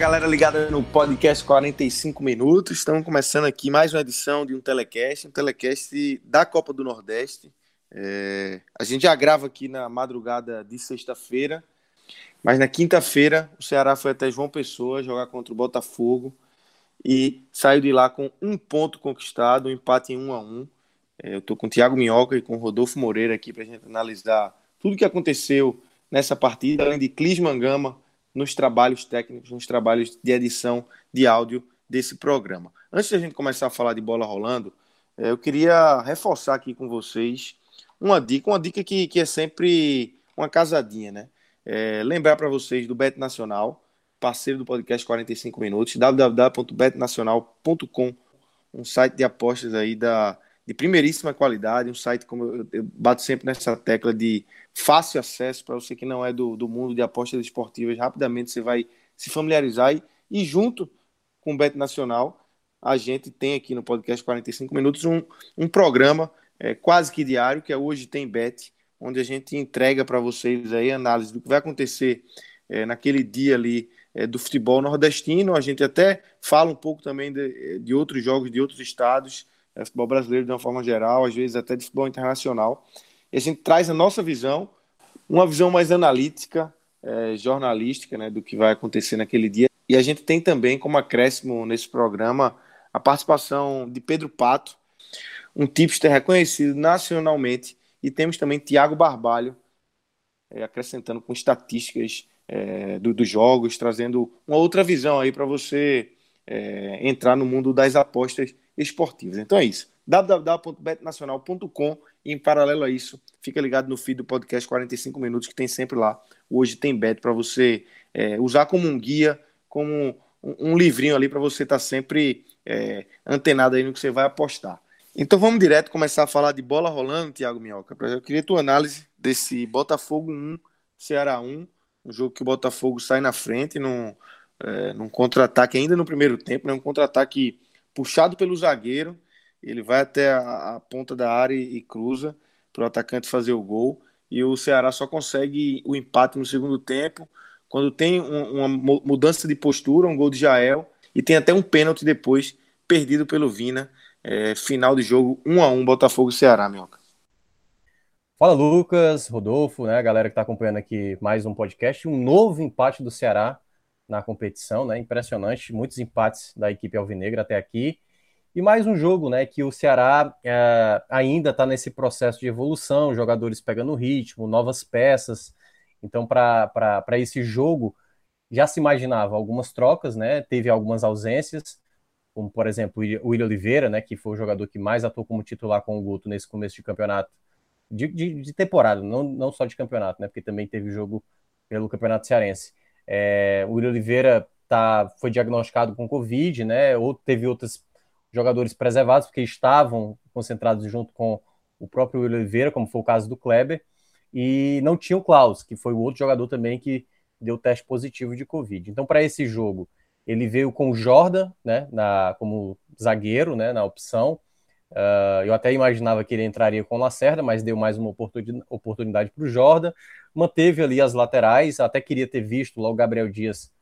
Galera ligada no podcast 45 minutos. Estamos começando aqui mais uma edição de um telecast, um telecast da Copa do Nordeste. É... a gente já grava aqui na madrugada de sexta-feira, mas na quinta-feira o Ceará foi até João Pessoa jogar contra o Botafogo e saiu de lá com um ponto conquistado, um empate em um a um. É, eu estou com o Thiago Minhoca e com o Rodolfo Moreira aqui para a gente analisar tudo o que aconteceu nessa partida, além de Clis Mangama nos trabalhos técnicos, nos trabalhos de edição de áudio desse programa. Antes de a gente começar a falar de bola rolando, é, eu queria reforçar aqui com vocês uma dica, uma dica que, que é sempre uma casadinha, né? É, lembrar para vocês do Bet Nacional, parceiro do podcast 45 Minutos, www.betnacional.com, um site de apostas aí da, de primeiríssima qualidade, um site, como eu, eu bato sempre nessa tecla de fácil acesso para você que não é do, do mundo de apostas esportivas, rapidamente você vai se familiarizar e, e junto com o Bet Nacional, a gente tem aqui no podcast 45 Minutos um, um programa é, quase que diário, que é Hoje Tem Bet, onde a gente entrega para vocês aí análise do que vai acontecer é, naquele dia ali é, do futebol nordestino. A gente até fala um pouco também de, de outros jogos de outros estados, é, futebol brasileiro de uma forma geral, às vezes até de futebol internacional. E a gente traz a nossa visão, uma visão mais analítica, é, jornalística, né, do que vai acontecer naquele dia. E a gente tem também, como acréscimo nesse programa, a participação de Pedro Pato, um tipster reconhecido nacionalmente, e temos também Tiago Barbalho, é, acrescentando com estatísticas é, do, dos jogos, trazendo uma outra visão aí para você é, entrar no mundo das apostas esportivas. Então é isso. www.betnacional.com em paralelo a isso, fica ligado no feed do podcast 45 minutos que tem sempre lá. Hoje tem bet para você é, usar como um guia, como um, um livrinho ali para você estar tá sempre é, antenado aí no que você vai apostar. Então vamos direto começar a falar de bola rolando, Thiago Minhoca. Eu queria tua análise desse Botafogo 1, Ceará 1, um jogo que o Botafogo sai na frente num, é, num contra-ataque ainda no primeiro tempo, né, um contra-ataque puxado pelo zagueiro, ele vai até a, a ponta da área e, e cruza para o atacante fazer o gol. E o Ceará só consegue o empate no segundo tempo, quando tem um, uma mudança de postura, um gol de Jael, e tem até um pênalti depois, perdido pelo Vina. É, final de jogo, 1 a 1 Botafogo e Ceará, Minhoca. Fala Lucas, Rodolfo, né, galera que está acompanhando aqui mais um podcast, um novo empate do Ceará na competição, né, impressionante, muitos empates da equipe alvinegra até aqui, e mais um jogo, né, que o Ceará é, ainda está nesse processo de evolução, jogadores pegando ritmo, novas peças. Então, para esse jogo, já se imaginava algumas trocas, né? Teve algumas ausências, como por exemplo o William Oliveira, né, que foi o jogador que mais atuou como titular com o Guto nesse começo de campeonato, de, de, de temporada, não, não só de campeonato, né? Porque também teve jogo pelo Campeonato Cearense. É, o William Oliveira tá, foi diagnosticado com Covid, né? Ou teve outras jogadores preservados, porque estavam concentrados junto com o próprio Oliveira, como foi o caso do Kleber, e não tinha o Klaus, que foi o outro jogador também que deu teste positivo de Covid. Então, para esse jogo, ele veio com o Jordan, né, na, como zagueiro, né, na opção. Uh, eu até imaginava que ele entraria com o Lacerda, mas deu mais uma oportunidade para o Jordan. Manteve ali as laterais, até queria ter visto lá o Gabriel Dias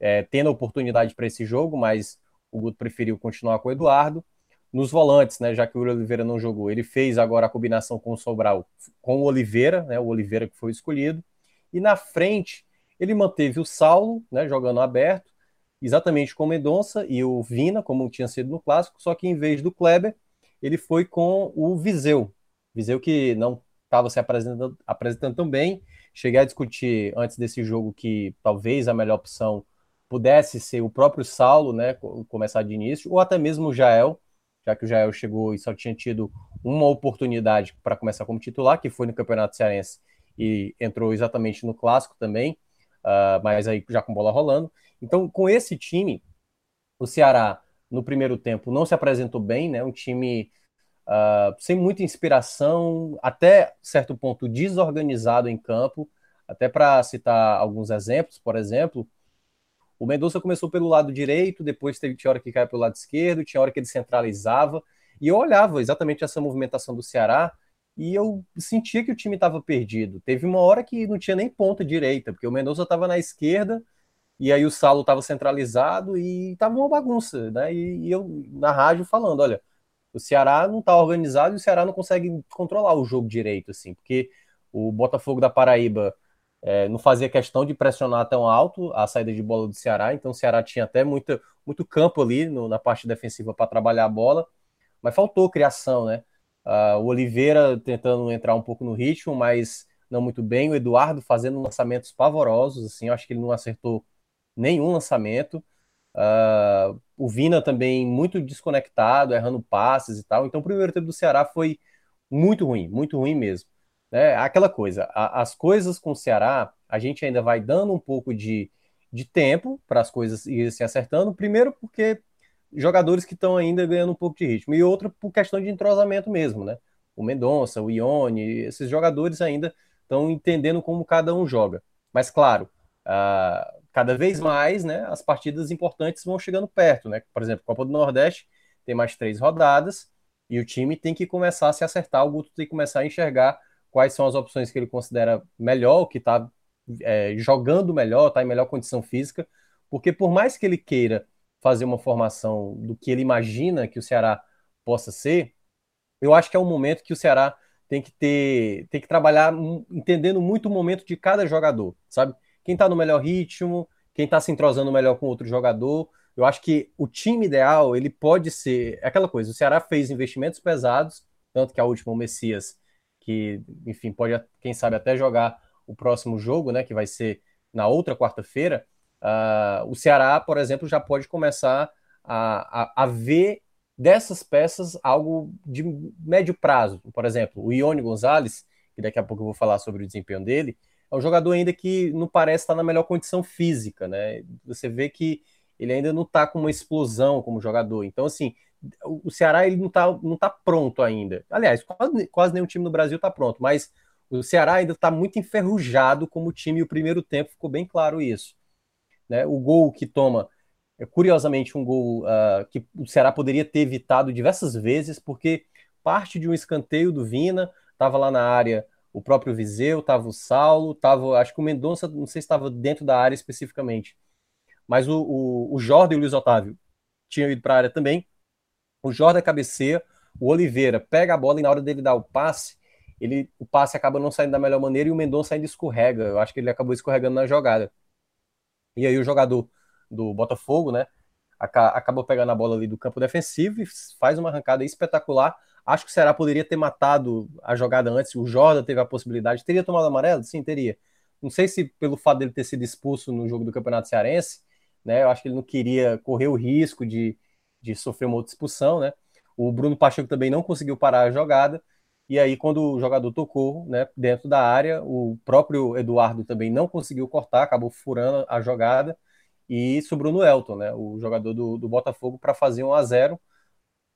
é, tendo oportunidade para esse jogo, mas o Guto preferiu continuar com o Eduardo. Nos volantes, né, já que o Oliveira não jogou, ele fez agora a combinação com o Sobral, com o Oliveira, né, o Oliveira que foi escolhido. E na frente, ele manteve o Saulo, né, jogando aberto, exatamente com o Mendonça e o Vina, como tinha sido no clássico, só que em vez do Kleber, ele foi com o Viseu. Viseu que não estava se apresentando, apresentando tão bem. Cheguei a discutir antes desse jogo que talvez a melhor opção pudesse ser o próprio Saulo, né, começar de início, ou até mesmo o Jael, já que o Jael chegou e só tinha tido uma oportunidade para começar como titular, que foi no Campeonato Cearense e entrou exatamente no Clássico também, uh, mas aí já com bola rolando. Então, com esse time, o Ceará no primeiro tempo não se apresentou bem, né? Um time uh, sem muita inspiração, até certo ponto desorganizado em campo. Até para citar alguns exemplos, por exemplo, o Mendonça começou pelo lado direito, depois teve tinha hora que caia pelo lado esquerdo, tinha hora que ele centralizava, e eu olhava exatamente essa movimentação do Ceará e eu sentia que o time estava perdido. Teve uma hora que não tinha nem ponta direita, porque o Mendonça estava na esquerda e aí o Saulo estava centralizado e estava uma bagunça, né? E, e, eu na rádio falando, olha, o Ceará não está organizado e o Ceará não consegue controlar o jogo direito, assim, porque o Botafogo da Paraíba é, não fazia questão de pressionar tão alto a saída de bola do Ceará, então o Ceará tinha até muito, muito campo ali no, na parte defensiva para trabalhar a bola, mas faltou criação, né? Uh, o Oliveira tentando entrar um pouco no ritmo, mas não muito bem. O Eduardo fazendo lançamentos pavorosos, assim, eu acho que ele não acertou nenhum lançamento. Uh, o Vina também muito desconectado, errando passes e tal. Então, o primeiro tempo do Ceará foi muito ruim, muito ruim mesmo. Né? Aquela coisa, a, as coisas com o Ceará, a gente ainda vai dando um pouco de, de tempo para as coisas irem se acertando. Primeiro, porque jogadores que estão ainda ganhando um pouco de ritmo, e outro por questão de entrosamento mesmo, né? O Mendonça, o Ione, esses jogadores ainda estão entendendo como cada um joga. Mas, claro, uh, cada vez mais, né, as partidas importantes vão chegando perto, né? Por exemplo, Copa do Nordeste tem mais três rodadas e o time tem que começar a se acertar, o Guto tem que começar a enxergar quais são as opções que ele considera melhor, que está é, jogando melhor, está em melhor condição física, porque por mais que ele queira fazer uma formação do que ele imagina que o Ceará possa ser, eu acho que é um momento que o Ceará tem que ter, tem que trabalhar entendendo muito o momento de cada jogador, sabe? Quem está no melhor ritmo, quem está se entrosando melhor com outro jogador. Eu acho que o time ideal, ele pode ser é aquela coisa. O Ceará fez investimentos pesados, tanto que a última o Messias, que, enfim, pode, quem sabe, até jogar o próximo jogo, né? Que vai ser na outra quarta-feira. Uh, o Ceará, por exemplo, já pode começar a, a, a, ver dessas peças algo de médio prazo. Por exemplo, o Ione Gonzalez, que daqui a pouco eu vou falar sobre o desempenho dele, é um jogador ainda que não parece estar na melhor condição física, né? Você vê que ele ainda não está com uma explosão como jogador. Então, assim, o Ceará ele não está não tá pronto ainda. Aliás, quase, quase nenhum time no Brasil está pronto, mas o Ceará ainda está muito enferrujado como time e o primeiro tempo ficou bem claro isso. Né? O gol que toma é curiosamente um gol uh, que o Ceará poderia ter evitado diversas vezes, porque parte de um escanteio do Vina, estava lá na área o próprio Viseu, estava o Saulo, tava, acho que o Mendonça, não sei se estava dentro da área especificamente, mas o, o, o Jordan e o Luiz Otávio tinham ido para a área também. O Jordan cabeceia, o Oliveira pega a bola e na hora dele dar o passe, ele, o passe acaba não saindo da melhor maneira e o Mendonça ainda escorrega. Eu acho que ele acabou escorregando na jogada. E aí o jogador do Botafogo, né, acabou pegando a bola ali do campo defensivo e faz uma arrancada espetacular. Acho que o Ceará poderia ter matado a jogada antes. O Jordan teve a possibilidade. Teria tomado amarelo? Sim, teria. Não sei se pelo fato dele ter sido expulso no jogo do Campeonato Cearense, né? Eu acho que ele não queria correr o risco de, de sofrer uma outra expulsão, né? O Bruno Pacheco também não conseguiu parar a jogada. E aí, quando o jogador tocou né, dentro da área, o próprio Eduardo também não conseguiu cortar, acabou furando a jogada e sobrou no Elton, né, o jogador do, do Botafogo, para fazer um a 0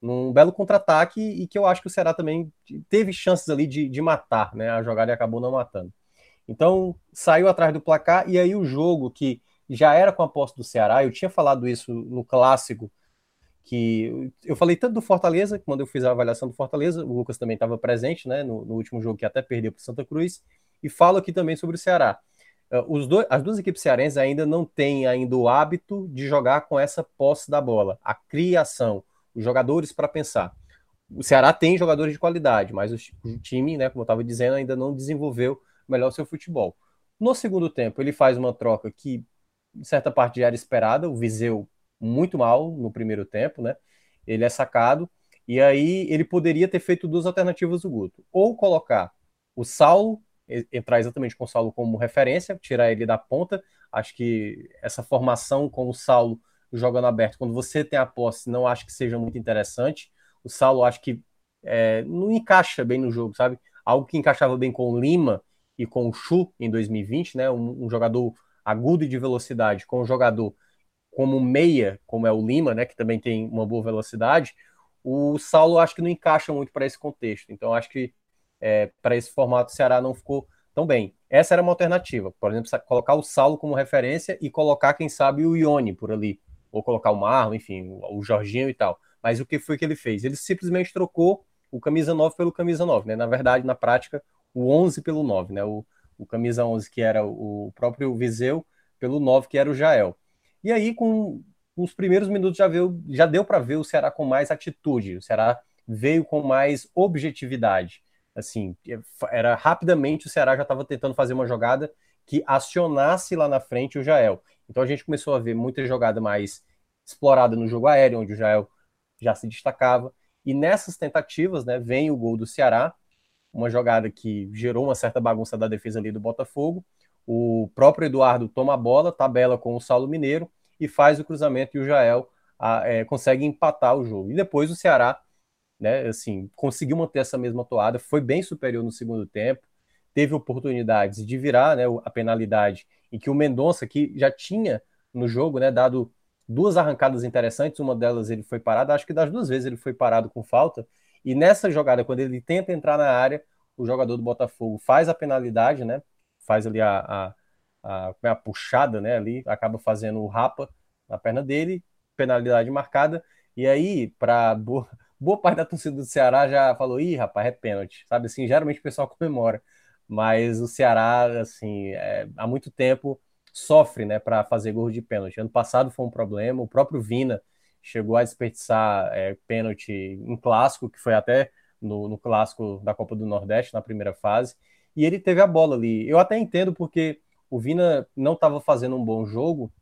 num belo contra-ataque e que eu acho que o Ceará também teve chances ali de, de matar né, a jogada acabou não matando. Então, saiu atrás do placar e aí o jogo que já era com a posse do Ceará, eu tinha falado isso no clássico que eu falei tanto do Fortaleza, quando eu fiz a avaliação do Fortaleza, o Lucas também estava presente, né, no, no, último jogo que até perdeu para Santa Cruz, e falo aqui também sobre o Ceará. Uh, dois, as duas equipes cearenses ainda não têm ainda o hábito de jogar com essa posse da bola, a criação, os jogadores para pensar. O Ceará tem jogadores de qualidade, mas o, time, né, como eu estava dizendo, ainda não desenvolveu melhor seu futebol. No segundo tempo, ele faz uma troca que, em certa parte, já era esperada. O Viseu muito mal no primeiro tempo, né? Ele é sacado, e aí ele poderia ter feito duas alternativas do Guto. Ou colocar o Saulo, entrar exatamente com o Saulo como referência, tirar ele da ponta. Acho que essa formação com o Saulo jogando aberto, quando você tem a posse, não acho que seja muito interessante. O Saulo acho que é, não encaixa bem no jogo, sabe? Algo que encaixava bem com o Lima e com o Chu em 2020, né? Um, um jogador agudo e de velocidade, com um jogador como meia, como é o Lima, né? Que também tem uma boa velocidade. O Saulo acho que não encaixa muito para esse contexto. Então acho que é, para esse formato o Ceará não ficou tão bem. Essa era uma alternativa. Por exemplo, colocar o Saulo como referência e colocar, quem sabe, o Ione por ali. Ou colocar o Marlon, enfim, o Jorginho e tal. Mas o que foi que ele fez? Ele simplesmente trocou o camisa 9 pelo camisa 9, né? Na verdade, na prática, o 11 pelo 9, né? O, o camisa 11 que era o próprio Viseu pelo 9 que era o Jael. E aí com os primeiros minutos já, veio, já deu para ver o Ceará com mais atitude, o Ceará veio com mais objetividade. Assim, era rapidamente o Ceará já estava tentando fazer uma jogada que acionasse lá na frente o Jael. Então a gente começou a ver muita jogada mais explorada no jogo aéreo, onde o Jael já se destacava. E nessas tentativas, né, vem o gol do Ceará, uma jogada que gerou uma certa bagunça da defesa ali do Botafogo. O próprio Eduardo toma a bola, tabela com o Saulo Mineiro e faz o cruzamento e o Jael a, é, consegue empatar o jogo. E depois o Ceará, né, assim, conseguiu manter essa mesma toada, foi bem superior no segundo tempo, teve oportunidades de virar, né, a penalidade em que o Mendonça, que já tinha no jogo, né, dado duas arrancadas interessantes, uma delas ele foi parado, acho que das duas vezes ele foi parado com falta, e nessa jogada, quando ele tenta entrar na área, o jogador do Botafogo faz a penalidade, né, faz ali a, a, a, é a puxada, né, ali, acaba fazendo o rapa na perna dele, penalidade marcada, e aí, para boa, boa parte da torcida do Ceará já falou, ih, rapaz, é pênalti, sabe, assim, geralmente o pessoal comemora, mas o Ceará, assim, é, há muito tempo sofre né, para fazer gol de pênalti. Ano passado foi um problema, o próprio Vina chegou a desperdiçar é, pênalti em clássico, que foi até no, no, clássico da Copa do Nordeste, na primeira fase, e ele teve a bola ali. Eu até entendo porque o Vina não estava fazendo um bom jogo,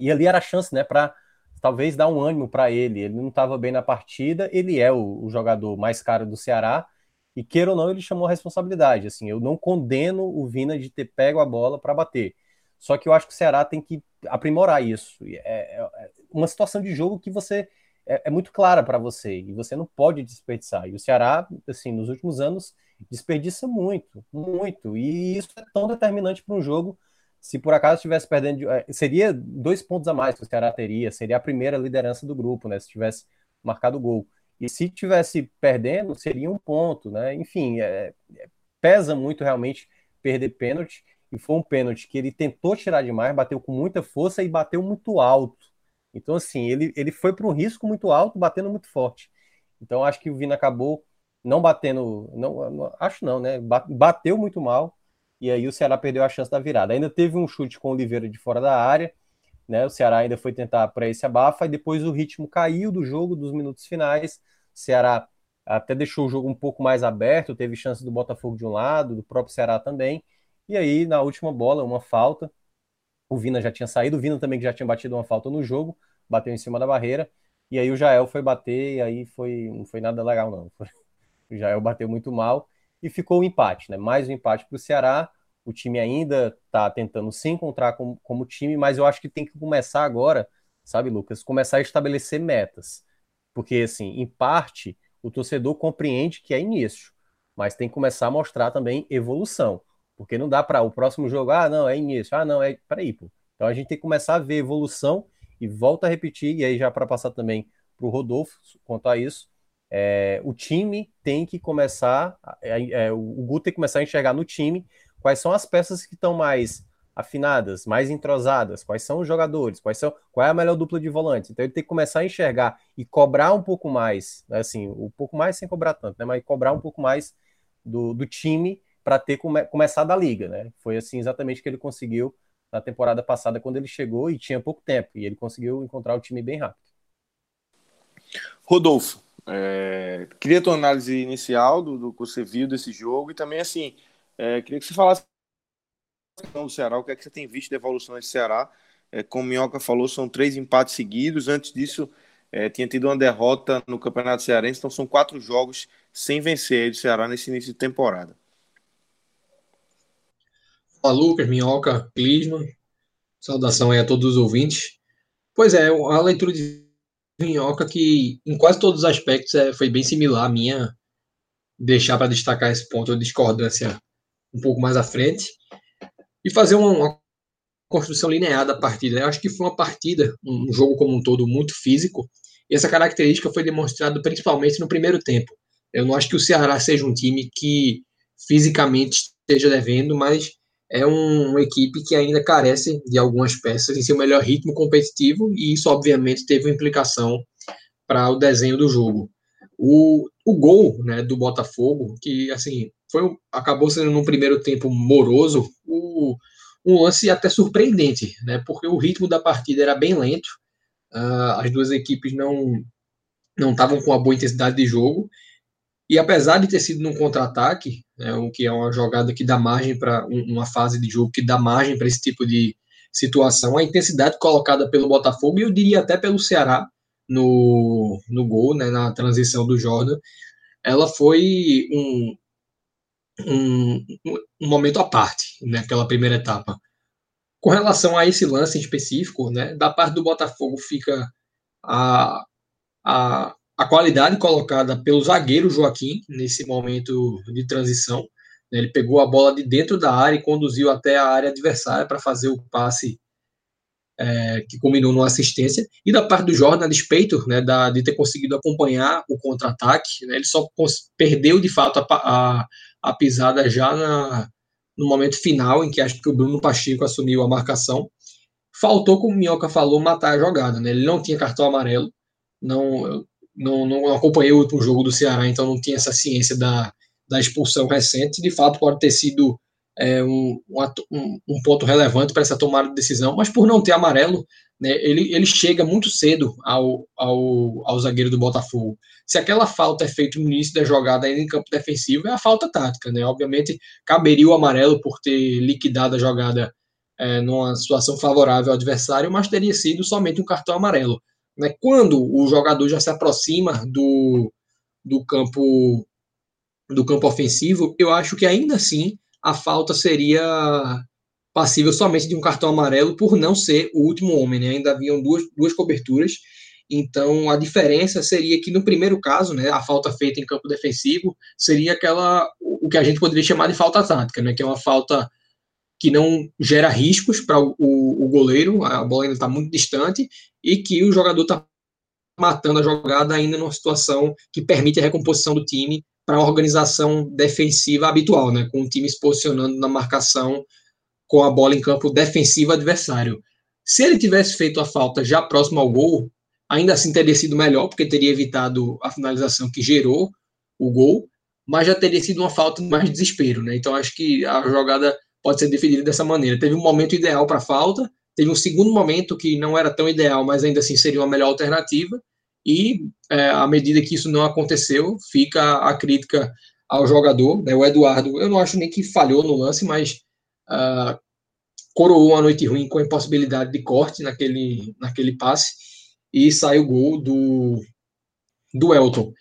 e ali era a chance né, para talvez dar um ânimo para ele. Ele não estava bem na partida, ele é o, o jogador mais caro do Ceará, e queira ou não, ele chamou a responsabilidade. Assim, eu não condeno o Vina de ter pego a bola para bater só que eu acho que o Ceará tem que aprimorar isso. É, é, é uma situação de jogo que você é, é muito clara para você e você não pode desperdiçar. E o Ceará, assim, nos últimos anos desperdiça muito, muito. E isso é tão determinante para um jogo. Se por acaso estivesse perdendo, é, seria dois pontos a mais que o Ceará teria, seria a primeira liderança do grupo, né? Se tivesse marcado o gol. E se tivesse perdendo, seria um ponto, né? Enfim, é, pesa muito realmente perder pênalti e foi um pênalti que ele tentou tirar demais, bateu com muita força e bateu muito alto. Então, assim, ele, ele foi para um risco muito alto, batendo muito forte. Então, acho que o Vina acabou não batendo, não, não, acho não, né? Bateu muito mal e aí o Ceará perdeu a chance da virada. Ainda teve um chute com o Oliveira de fora da área, né? O Ceará ainda foi tentar para esse abafa e depois o ritmo caiu do jogo dos minutos finais. O Ceará até deixou o jogo um pouco mais aberto, teve chance do Botafogo de um lado, do próprio Ceará também. E aí, na última bola, uma falta. O Vina já tinha saído, o Vina também que já tinha batido uma falta no jogo, bateu em cima da barreira. E aí o Jael foi bater, e aí foi, não foi nada legal, não. O Jael bateu muito mal e ficou o um empate, né? Mais um empate para o Ceará. O time ainda está tentando se encontrar como, como time, mas eu acho que tem que começar agora, sabe, Lucas? Começar a estabelecer metas. Porque, assim, em parte, o torcedor compreende que é início, mas tem que começar a mostrar também evolução. Porque não dá para o próximo jogo, ah, não, é início, ah, não, é. Peraí, pô. Então a gente tem que começar a ver evolução e volta a repetir, e aí já para passar também para o Rodolfo quanto a isso, é, o time tem que começar, é, é, o Guto tem que começar a enxergar no time quais são as peças que estão mais afinadas, mais entrosadas, quais são os jogadores, quais são, qual é a melhor dupla de volantes. Então ele tem que começar a enxergar e cobrar um pouco mais, né, assim, um pouco mais sem cobrar tanto, né, mas cobrar um pouco mais do, do time para ter come, começado a liga, né? Foi assim exatamente que ele conseguiu na temporada passada quando ele chegou e tinha pouco tempo e ele conseguiu encontrar o time bem rápido. Rodolfo, é, queria a tua análise inicial do, do, que você viu desse jogo e também assim é, queria que você falasse do Ceará, o que é que você tem visto da evolução desse Ceará? É, como o Minhoca falou, são três empates seguidos. Antes disso, é, tinha tido uma derrota no Campeonato Cearense, então são quatro jogos sem vencer o Ceará nesse início de temporada. Lucas, Minhoca, Clisman. Saudação aí a todos os ouvintes. Pois é, a leitura de Minhoca que em quase todos os aspectos é, foi bem similar à minha. Deixar para destacar esse ponto de discordância um pouco mais à frente. E fazer uma, uma construção linear da partida. Eu acho que foi uma partida, um jogo como um todo muito físico. E essa característica foi demonstrada principalmente no primeiro tempo. Eu não acho que o Ceará seja um time que fisicamente esteja devendo, mas é um, uma equipe que ainda carece de algumas peças em seu melhor ritmo competitivo, e isso, obviamente, teve uma implicação para o desenho do jogo. O, o gol né, do Botafogo, que assim foi acabou sendo num primeiro tempo moroso, o, um lance até surpreendente, né, porque o ritmo da partida era bem lento, uh, as duas equipes não não estavam com uma boa intensidade de jogo, e apesar de ter sido num contra-ataque, né, o que é uma jogada que dá margem para uma fase de jogo que dá margem para esse tipo de situação, a intensidade colocada pelo Botafogo e eu diria até pelo Ceará no, no gol, né, na transição do Jordan, ela foi um, um, um momento à parte naquela né, primeira etapa. Com relação a esse lance em específico, né, da parte do Botafogo fica a, a a qualidade colocada pelo zagueiro Joaquim nesse momento de transição. Né, ele pegou a bola de dentro da área e conduziu até a área adversária para fazer o passe é, que culminou numa assistência. E da parte do Jordan, a despeito né, da, de ter conseguido acompanhar o contra-ataque, né, ele só perdeu de fato a, a, a pisada já na, no momento final, em que acho que o Bruno Pacheco assumiu a marcação. Faltou, como o Minhoca falou, matar a jogada. Né? Ele não tinha cartão amarelo, não não, não acompanhei o último jogo do Ceará, então não tinha essa ciência da, da expulsão recente. De fato, pode ter sido é, um, um, um, ponto relevante para essa tomada de decisão, mas por não ter amarelo, né, ele, ele chega muito cedo ao, ao, ao zagueiro do Botafogo. Se aquela falta é feita no início da jogada ainda em campo defensivo, é a falta tática. Né? Obviamente, caberia o amarelo por ter liquidado a jogada é, numa situação favorável ao adversário, mas teria sido somente um cartão amarelo. Né? Quando o jogador já se aproxima do, do campo do campo ofensivo, eu acho que ainda assim a falta seria passível somente de um cartão amarelo por não ser o último homem, né? Ainda haviam duas, duas coberturas. Então a diferença seria que no primeiro caso, né, a falta feita em campo defensivo seria aquela o que a gente poderia chamar de falta tática, né, que é uma falta que não gera riscos para o, o, goleiro, a bola ainda está muito distante, e que o jogador está matando a jogada ainda numa situação que permite a recomposição do time para a organização defensiva habitual, né, com o time se posicionando na marcação com a bola em campo defensivo adversário. Se ele tivesse feito a falta já próximo ao gol, ainda assim teria sido melhor, porque teria evitado a finalização que gerou o gol, mas já teria sido uma falta de mais desespero, né? Então acho que a jogada pode ser definida dessa maneira. Teve um momento ideal para a falta, teve um segundo momento que não era tão ideal, mas ainda assim seria uma melhor alternativa, e é, à medida que isso não aconteceu, fica a crítica ao jogador, né, o Eduardo, eu não acho nem que falhou no lance, mas uh, coroou uma noite ruim com a impossibilidade de corte naquele, naquele passe, e sai o gol do, do Elton.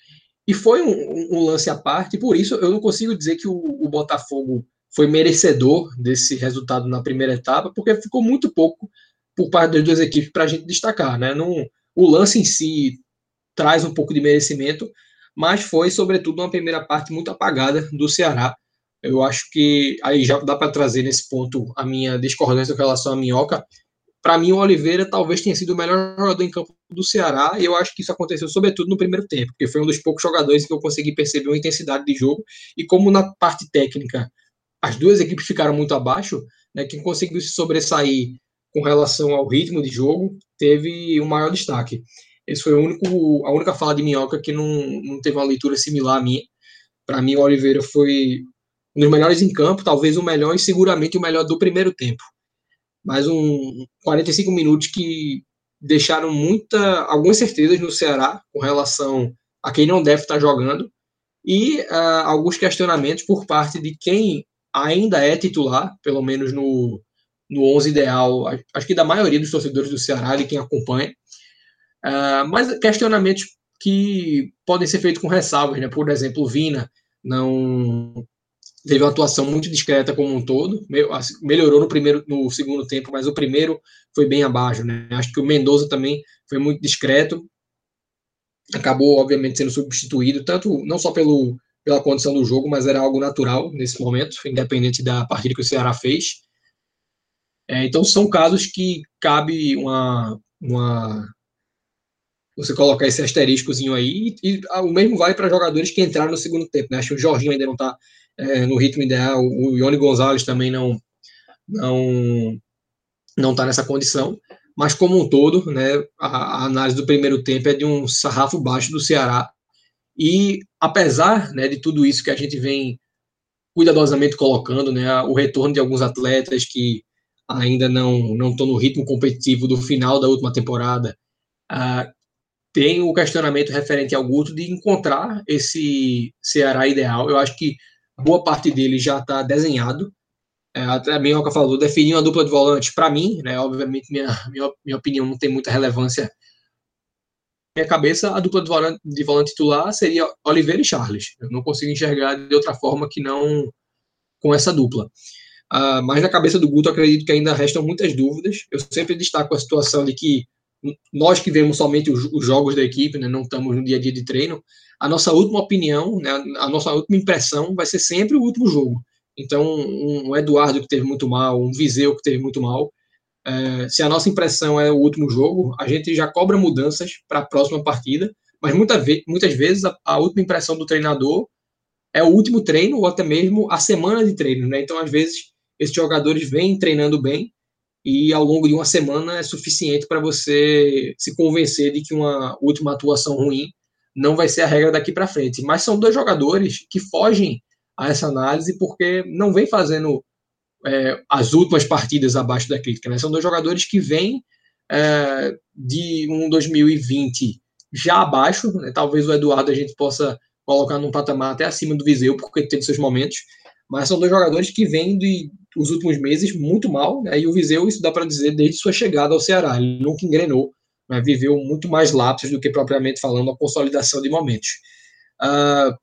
E foi um, um, lance à parte, por isso eu não consigo dizer que o, o Botafogo foi merecedor desse resultado na primeira etapa, porque ficou muito pouco por parte das duas equipes para a gente destacar. Né? Não, o lance em si traz um pouco de merecimento, mas foi, sobretudo, uma primeira parte muito apagada do Ceará. Eu acho que aí já dá para trazer nesse ponto a minha discordância com relação à Minhoca. Para mim, o Oliveira talvez tenha sido o melhor jogador em campo do Ceará, e eu acho que isso aconteceu sobretudo no primeiro tempo, porque foi um dos poucos jogadores que eu consegui perceber uma intensidade de jogo, e como na parte técnica as duas equipes ficaram muito abaixo, né, quem conseguiu se sobressair com relação ao ritmo de jogo teve o um maior destaque. Esse foi o único, a única fala de Minhoca que não, não teve uma leitura similar à minha. Para mim, o Oliveira foi um dos melhores em campo, talvez o melhor e seguramente o melhor do primeiro tempo. Mais um 45 minutos que deixaram muita, algumas certezas no Ceará com relação a quem não deve estar jogando e uh, alguns questionamentos por parte de quem ainda é titular, pelo menos no, no 11 ideal, acho que da maioria dos torcedores do Ceará, de quem acompanha. Uh, mas questionamentos que podem ser feitos com ressalvas, né? Por exemplo, Vina não teve uma atuação muito discreta como um todo, melhorou no primeiro, no segundo tempo, mas o primeiro foi bem abaixo, né? Acho que o Mendoza também foi muito discreto, acabou obviamente sendo substituído, tanto não só pelo pela condição do jogo, mas era algo natural nesse momento, independente da partida que o Ceará fez. É, então são casos que cabe uma, uma você colocar esse asteriscozinho aí, e, e o mesmo vale para jogadores que entraram no segundo tempo. Né? Acho que o Jorginho ainda não está é, no ritmo ideal, o Ione Gonzalez também não não não está nessa condição, mas como um todo, né, a, a, análise do primeiro tempo é de um sarrafo baixo do Ceará, e apesar né, de tudo isso que a gente vem cuidadosamente colocando, né, o retorno de alguns atletas que ainda não não estão no ritmo competitivo do final da última temporada, tem o questionamento referente ao Guto de encontrar esse Ceará ideal. Eu acho que boa parte dele já está desenhado. É, até a Minhoca falou, definir uma dupla de volantes, para mim, né, obviamente minha, minha, minha opinião não tem muita relevância. Minha cabeça, a dupla de volante, de volante titular seria Oliveira e Charles. Eu não consigo enxergar de outra forma que não com essa dupla. Uh, mas na cabeça do Guto, acredito que ainda restam muitas dúvidas. Eu sempre destaco a situação de que nós que vemos somente os, os, jogos da equipe, né, não estamos no dia a dia de treino, a nossa última opinião, né, a nossa última impressão vai ser sempre o último jogo. Então, um, Eduardo que teve muito mal, um Viseu que teve muito mal, é, se a nossa impressão é o último jogo, a gente já cobra mudanças para a próxima partida, mas muita ve muitas vezes a, a, última impressão do treinador é o último treino ou até mesmo a semana de treino. Né? Então, às vezes, esses jogadores vêm treinando bem e ao longo de uma semana é suficiente para você se convencer de que uma última atuação ruim não vai ser a regra daqui para frente. Mas são dois jogadores que fogem a essa análise porque não vem fazendo é, as últimas partidas abaixo da crítica. Né? São dois jogadores que vêm é, de um 2020 já abaixo. Né? Talvez o Eduardo a gente possa colocar num patamar até acima do Viseu, porque teve seus momentos. Mas são dois jogadores que vêm de os últimos meses muito mal, né? e o Viseu, isso dá para dizer, desde sua chegada ao Ceará. Ele nunca engrenou, né? viveu muito mais lapsos do que propriamente falando a consolidação de momentos. Uh,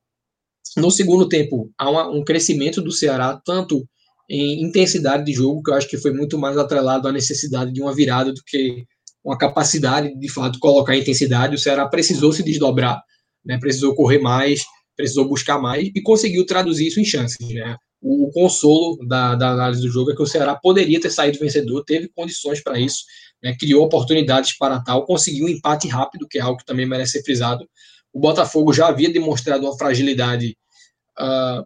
no segundo tempo, há uma, um crescimento do Ceará, tanto em intensidade de jogo, que eu acho que foi muito mais atrelado à necessidade de uma virada do que uma capacidade de, de fato, colocar intensidade. O Ceará precisou se desdobrar, né? precisou correr mais, precisou buscar mais e conseguiu traduzir isso em chances. Né? O, consolo da, da, análise do jogo é que o Ceará poderia ter saído vencedor, teve condições para isso, né? criou oportunidades para tal, conseguiu um empate rápido, que é algo que também merece ser frisado. O Botafogo já havia demonstrado uma fragilidade, uh,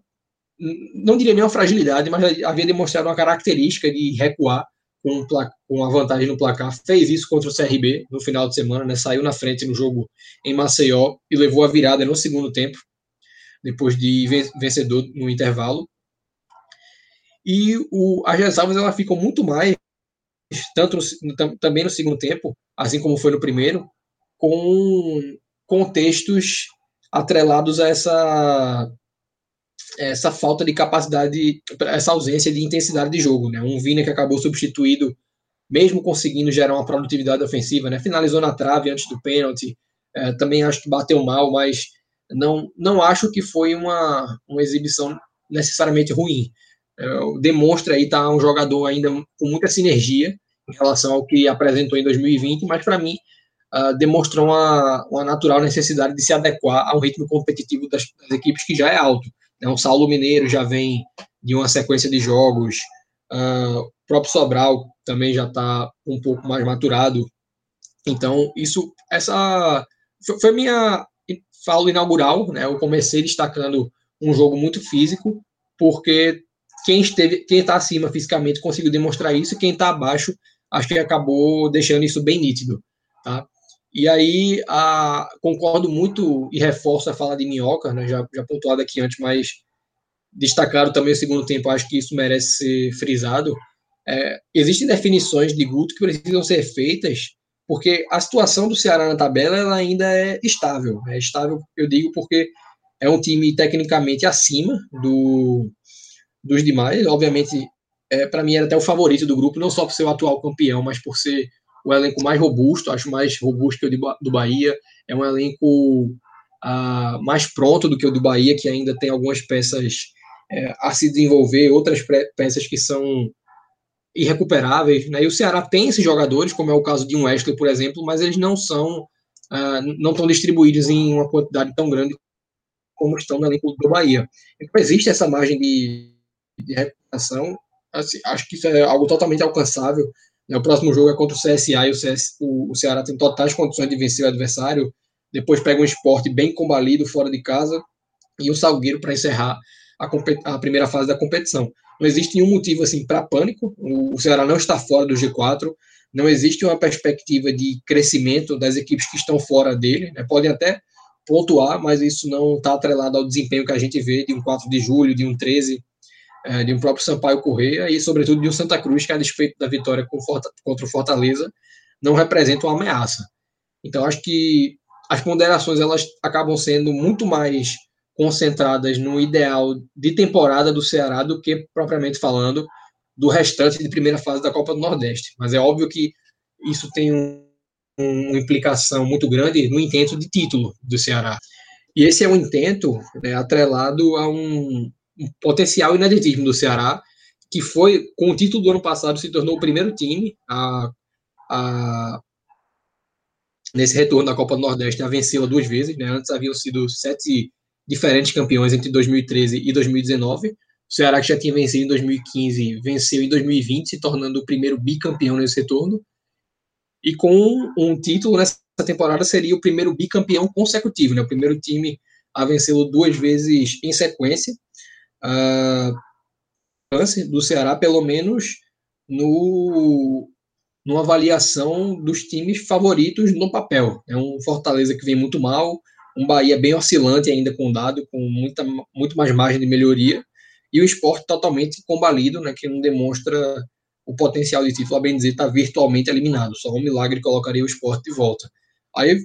não diria nem uma fragilidade, mas havia demonstrado uma característica de recuar com, com a vantagem no placar. Fez isso contra o CRB no final de semana, né? saiu na frente no jogo em Maceió e levou a virada no segundo tempo depois de vencedor no intervalo. E o, as ressalvas ela ficam muito mais, tanto no, também no segundo tempo, assim como foi no primeiro, com contextos atrelados a essa essa falta de capacidade, essa ausência de intensidade de jogo, né? Um Vina que acabou substituído, mesmo conseguindo gerar uma produtividade ofensiva, né? Finalizou na trave antes do pênalti, é, também acho que bateu mal, mas não, não acho que foi uma, uma exibição necessariamente ruim. É, demonstra aí tá um jogador ainda com muita sinergia em relação ao que apresentou em 2020, mas para mim uh, uma, uma natural necessidade de se adequar a um ritmo competitivo das, das equipes que já é alto. Né? O Saulo Mineiro já vem de uma sequência de jogos, uh, o próprio Sobral também já está um pouco mais maturado. Então, isso, essa foi minha falo inaugural, né? Eu comecei destacando um jogo muito físico, porque quem esteve, quem está acima fisicamente conseguiu demonstrar isso, e quem está abaixo, acho que acabou deixando isso bem nítido, tá? E aí, a, concordo muito e reforço a fala de Minhoca, né? Já, já pontuado aqui antes, mas destacado também o segundo tempo, acho que isso merece ser frisado. É, existem definições de Guto que precisam ser feitas porque a situação do Ceará na tabela ela ainda é estável. É estável, eu digo, porque é um time tecnicamente acima do, dos demais. Obviamente, é, para mim era até o favorito do grupo, não só por ser o atual campeão, mas por ser o elenco mais robusto, acho mais robusto que o do Bahia. É um elenco uh, mais pronto do que o do Bahia, que ainda tem algumas peças é, a se desenvolver, outras peças que são irrecuperáveis. Né? E o Ceará tem esses jogadores, como é o caso de um Wesley, por exemplo, mas eles não são, uh, não estão distribuídos em uma quantidade tão grande como estão no elenco do Bahia. Então existe essa margem de, de recuperação. Assim, acho que isso é algo totalmente alcançável. Né? O próximo jogo é contra o CSA e o, CS, o, o Ceará tem totais condições de vencer o adversário. Depois pega um esporte bem combalido fora de casa e o Salgueiro para encerrar a, a, primeira fase da competição. Não existe nenhum motivo assim para pânico. O, Ceará não está fora do G4. Não existe uma perspectiva de crescimento das equipes que estão fora dele. Né? Podem até pontuar, mas isso não está atrelado ao desempenho que a gente vê de um 4 de julho, de um 13, é, de um próprio Sampaio Correia e, sobretudo, de um Santa Cruz, que, a despeito da vitória contra o Fortaleza, não representa uma ameaça. Então, acho que as ponderações elas acabam sendo muito mais concentradas no ideal de temporada do Ceará do que, propriamente falando, do restante de primeira fase da Copa do Nordeste. Mas é óbvio que isso tem um, uma implicação muito grande no intento de título do Ceará. E esse é um intento né, atrelado a um, um potencial ineditismo do Ceará, que foi, com o título do ano passado, se tornou o primeiro time a, a nesse retorno da Copa do Nordeste a vencê-la duas vezes. Né? Antes haviam sido sete diferentes campeões entre 2013 e 2019. O Ceará, que já tinha vencido em 2015, venceu em 2020, se tornando o primeiro bicampeão nesse retorno. E com um título nessa temporada seria o primeiro bicampeão consecutivo, né? o primeiro time a vencê-lo duas vezes em sequência. Uh, do Ceará, pelo menos no, numa avaliação dos times favoritos no papel. É um Fortaleza que vem muito mal, um Bahia bem oscilante ainda com dado, com muita, muito mais margem de melhoria, e o esporte totalmente combalido, né, que não demonstra o potencial de título, a bem dizer, está virtualmente eliminado. Só um milagre colocaria o esporte de volta. Aí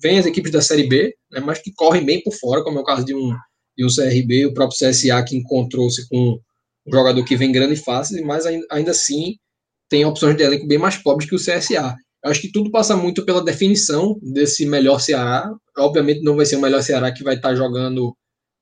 vem as equipes da Série B, né, mas que correm bem por fora, como é o caso de um, de um CRB, o próprio CSA que encontrou-se com um jogador que vem grande e fácil, mas ainda assim tem opções de elenco bem mais pobres que o CSA. Eu acho que tudo passa muito pela definição desse melhor Ceará. Obviamente não vai ser o melhor Ceará que vai estar jogando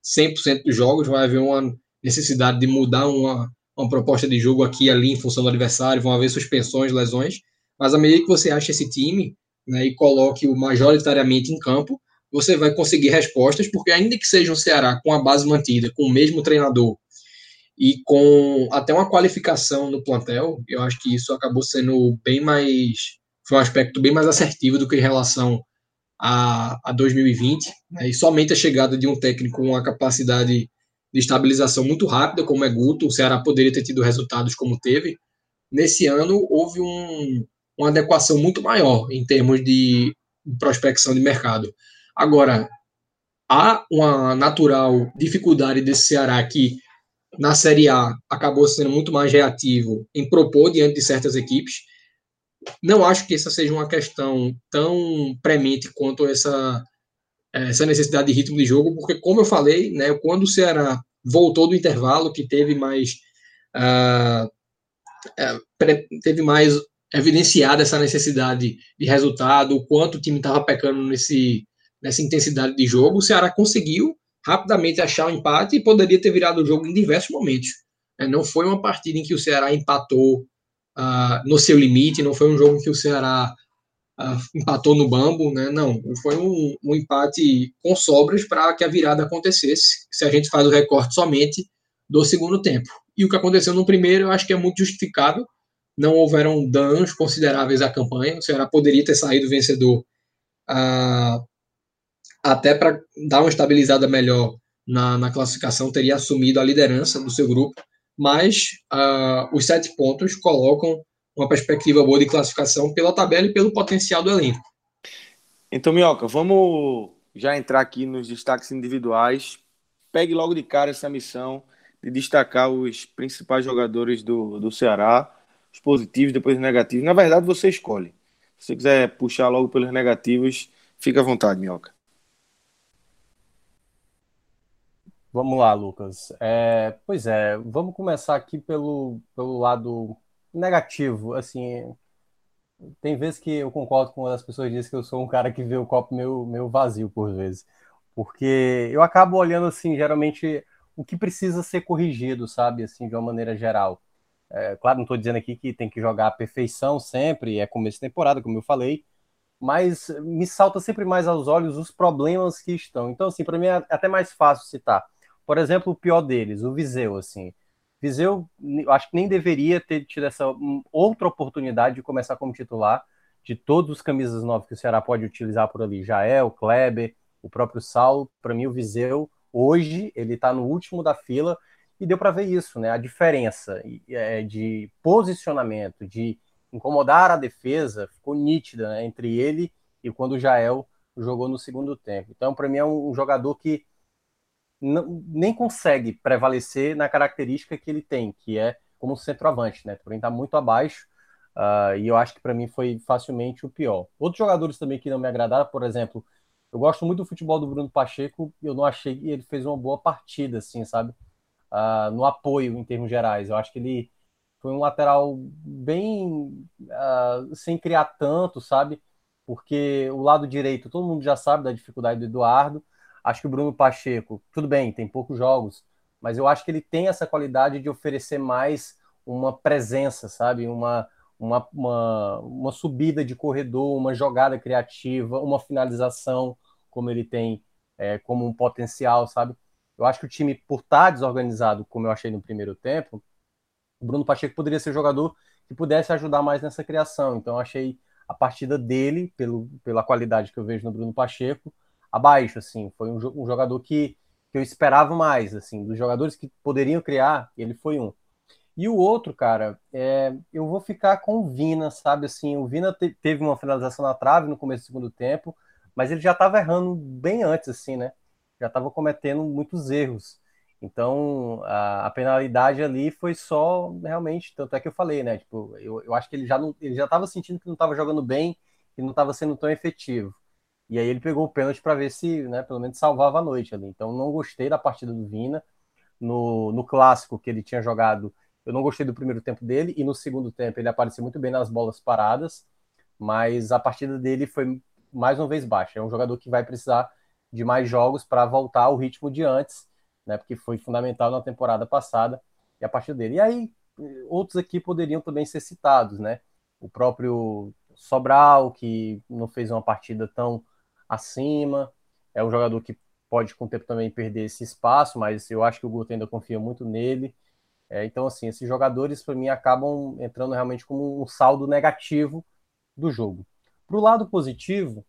100% dos jogos, vai haver uma necessidade de mudar uma, uma proposta de jogo aqui e ali em função do adversário, vão haver suspensões, lesões, mas à medida que você acha esse time né, e coloque o majoritariamente em campo, você vai conseguir respostas, porque ainda que seja um Ceará com a base mantida, com o mesmo treinador e com até uma qualificação no plantel, eu acho que isso acabou sendo bem mais foi um aspecto bem mais assertivo do que em relação a, a 2020. Né? E somente a chegada de um técnico com uma capacidade de estabilização muito rápida, como é Guto, o Ceará poderia ter tido resultados como teve. Nesse ano, houve um, uma adequação muito maior em termos de prospecção de mercado. Agora, há uma natural dificuldade desse Ceará que, na Série A, acabou sendo muito mais reativo em propor diante de certas equipes não acho que essa seja uma questão tão premente quanto essa, essa necessidade de ritmo de jogo, porque, como eu falei, né, quando o Ceará voltou do intervalo, que teve mais. Uh, teve mais evidenciada essa necessidade de resultado, o quanto o time estava pecando nesse, nessa intensidade de jogo, o Ceará conseguiu rapidamente achar o um empate e poderia ter virado o jogo em diversos momentos. É, não foi uma partida em que o Ceará empatou uh, no seu limite, não foi um jogo que o Ceará uh, empatou no bambo, né? Não, foi um, um empate com sobras para que a virada acontecesse, se a gente faz o recorte somente do segundo tempo. E o que aconteceu no primeiro, eu acho que é muito justificável. Não houveram danos consideráveis à campanha. O Ceará poderia ter saído vencedor uh, até para dar uma estabilizada melhor na, na classificação, teria assumido a liderança do seu grupo mas uh, os sete pontos colocam uma perspectiva boa de classificação pela tabela e pelo potencial do elenco. Então, Minhoca, vamos já entrar aqui nos destaques individuais. Pegue logo de cara essa missão de destacar os principais jogadores do, do Ceará, os positivos, depois os negativos. Na verdade, você escolhe. Se você quiser puxar logo pelos negativos, fica à vontade, Minhoca. Vamos lá, Lucas. É, pois é, vamos começar aqui pelo, pelo lado negativo. Assim, tem vezes que eu concordo com as pessoas dizem que eu sou um cara que vê o copo meio, meio vazio por vezes. Porque eu acabo olhando assim, geralmente o que precisa ser corrigido, sabe, assim, de uma maneira geral. É, claro, não estou dizendo aqui que tem que jogar a perfeição sempre, é começo de temporada, como eu falei, mas me salta sempre mais aos olhos os problemas que estão. Então, assim, para mim é até mais fácil citar. Por exemplo, o pior deles, o Viseu, assim. Viseu, acho que nem deveria ter tido essa outra oportunidade de começar como titular de todos os camisas novos que o Ceará pode utilizar por ali. Jael, Kleber, o próprio Saulo. Para mim, o Viseu, hoje, ele está no último da fila e deu para ver isso, né? A diferença é, de posicionamento, de incomodar a defesa, ficou nítida né? entre ele e quando o Jael jogou no segundo tempo. Então, para mim, é um jogador que nem consegue prevalecer na característica que ele tem, que é como centroavante, né? Porém, está muito abaixo. Uh, e eu acho que para mim foi facilmente o pior. Outros jogadores também que não me agradaram, por exemplo, eu gosto muito do futebol do Bruno Pacheco, eu não achei que ele fez uma boa partida, assim, sabe? Uh, no apoio em termos gerais. Eu acho que ele foi um lateral bem uh, sem criar tanto, sabe? Porque o lado direito, todo mundo já sabe da dificuldade do Eduardo. Acho que o Bruno Pacheco, tudo bem, tem poucos jogos, mas eu acho que ele tem essa qualidade de oferecer mais uma presença, sabe? Uma, uma, uma, uma subida de corredor, uma jogada criativa, uma finalização, como ele tem é, como um potencial, sabe? Eu acho que o time, por estar desorganizado, como eu achei no primeiro tempo, o Bruno Pacheco poderia ser jogador que pudesse ajudar mais nessa criação. Então, eu achei a partida dele, pelo, pela qualidade que eu vejo no Bruno Pacheco, abaixo, assim, foi um, um jogador que, que eu esperava mais, assim, dos jogadores que poderiam criar, ele foi um. E o outro, cara, é, eu vou ficar com o Vina, sabe, assim, o Vina te, teve uma finalização na trave no começo do segundo tempo, mas ele já estava errando bem antes, assim, né, já estava cometendo muitos erros. Então, a, a, penalidade ali foi só, realmente, tanto é que eu falei, né, tipo, eu, eu acho que ele já não, ele já estava sentindo que não estava jogando bem, que não estava sendo tão efetivo. E aí ele pegou o pênalti para ver se, né, pelo menos salvava a noite ali. Então não gostei da partida do Vina. No, no clássico que ele tinha jogado, eu não gostei do primeiro tempo dele, e no segundo tempo ele apareceu muito bem nas bolas paradas, mas a partida dele foi mais uma vez baixa. É um jogador que vai precisar de mais jogos para voltar ao ritmo de antes, né, porque foi fundamental na temporada passada e a partida dele. E aí outros aqui poderiam também ser citados, né? O próprio Sobral, que não fez uma partida tão acima. É um jogador que pode com o tempo também perder esse espaço, mas eu acho que o Guto ainda confia muito nele. É, então, assim, esses jogadores, para mim, acabam entrando realmente como um saldo negativo do jogo. Para o lado positivo,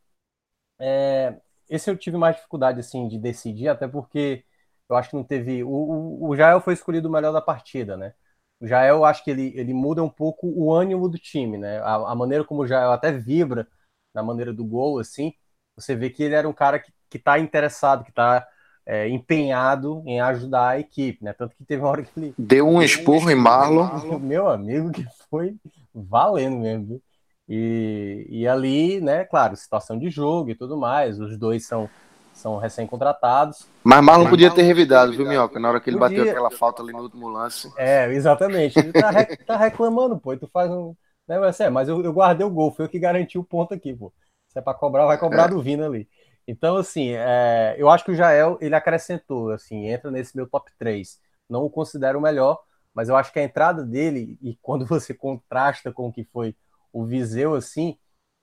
é, esse eu tive mais dificuldade assim, de decidir, até porque eu acho que não teve. O, o, o Jael foi escolhido o melhor da partida, né? O Jael, eu acho que ele, ele muda um pouco o ânimo do time, né? A, a maneira como o Jael até vibra na maneira do gol, assim, você vê que ele era um cara que está interessado, que está é, empenhado em ajudar a equipe, né? Tanto que teve uma hora que ele. Deu um esporro em Marlon. Meu amigo, que foi valendo mesmo, viu? E, e ali, né, claro, situação de jogo e tudo mais, os dois são, são recém-contratados. Mas Marlon podia ter revidado, viu, Minhoca? Na hora que ele podia... bateu aquela falta ali no último lance. É, exatamente. Ele tá, tá reclamando, pô, e tu faz um. Né, mas, é, mas eu, eu guardei o gol, foi eu que garanti o ponto aqui, pô. É para cobrar, vai cobrar do Vina ali. Então, assim, é, eu acho que o Jael, ele acrescentou, assim, entra nesse meu top 3. Não o considero o melhor, mas eu acho que a entrada dele, e quando você contrasta com o que foi o Viseu, assim,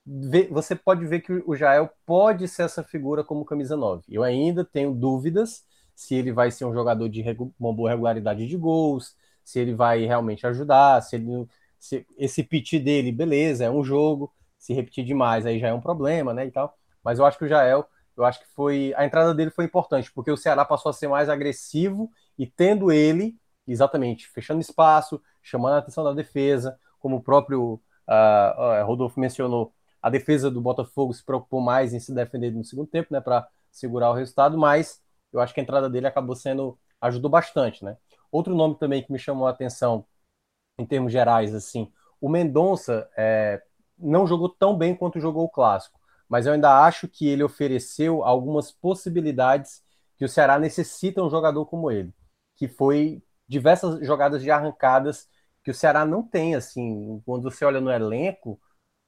vê, você pode ver que o Jael pode ser essa figura como camisa 9. Eu ainda tenho dúvidas se ele vai ser um jogador de uma boa regularidade de gols, se ele vai realmente ajudar, se ele se esse pitch dele, beleza, é um jogo, se repetir demais aí já é um problema, né, e tal. Mas eu acho que o Jael, eu acho que foi a entrada dele foi importante, porque o Ceará passou a ser mais agressivo e tendo ele exatamente fechando espaço, chamando a atenção da defesa, como o próprio uh, Rodolfo mencionou, a defesa do Botafogo se preocupou mais em se defender no segundo tempo, né, para segurar o resultado, mas eu acho que a entrada dele acabou sendo ajudou bastante, né? Outro nome também que me chamou a atenção em termos gerais, assim, o Mendonça é, não jogou tão bem quanto jogou o clássico, mas eu ainda acho que ele ofereceu algumas possibilidades que o Ceará necessita um jogador como ele, que foi diversas jogadas de arrancadas que o Ceará não tem, assim, quando você olha no elenco,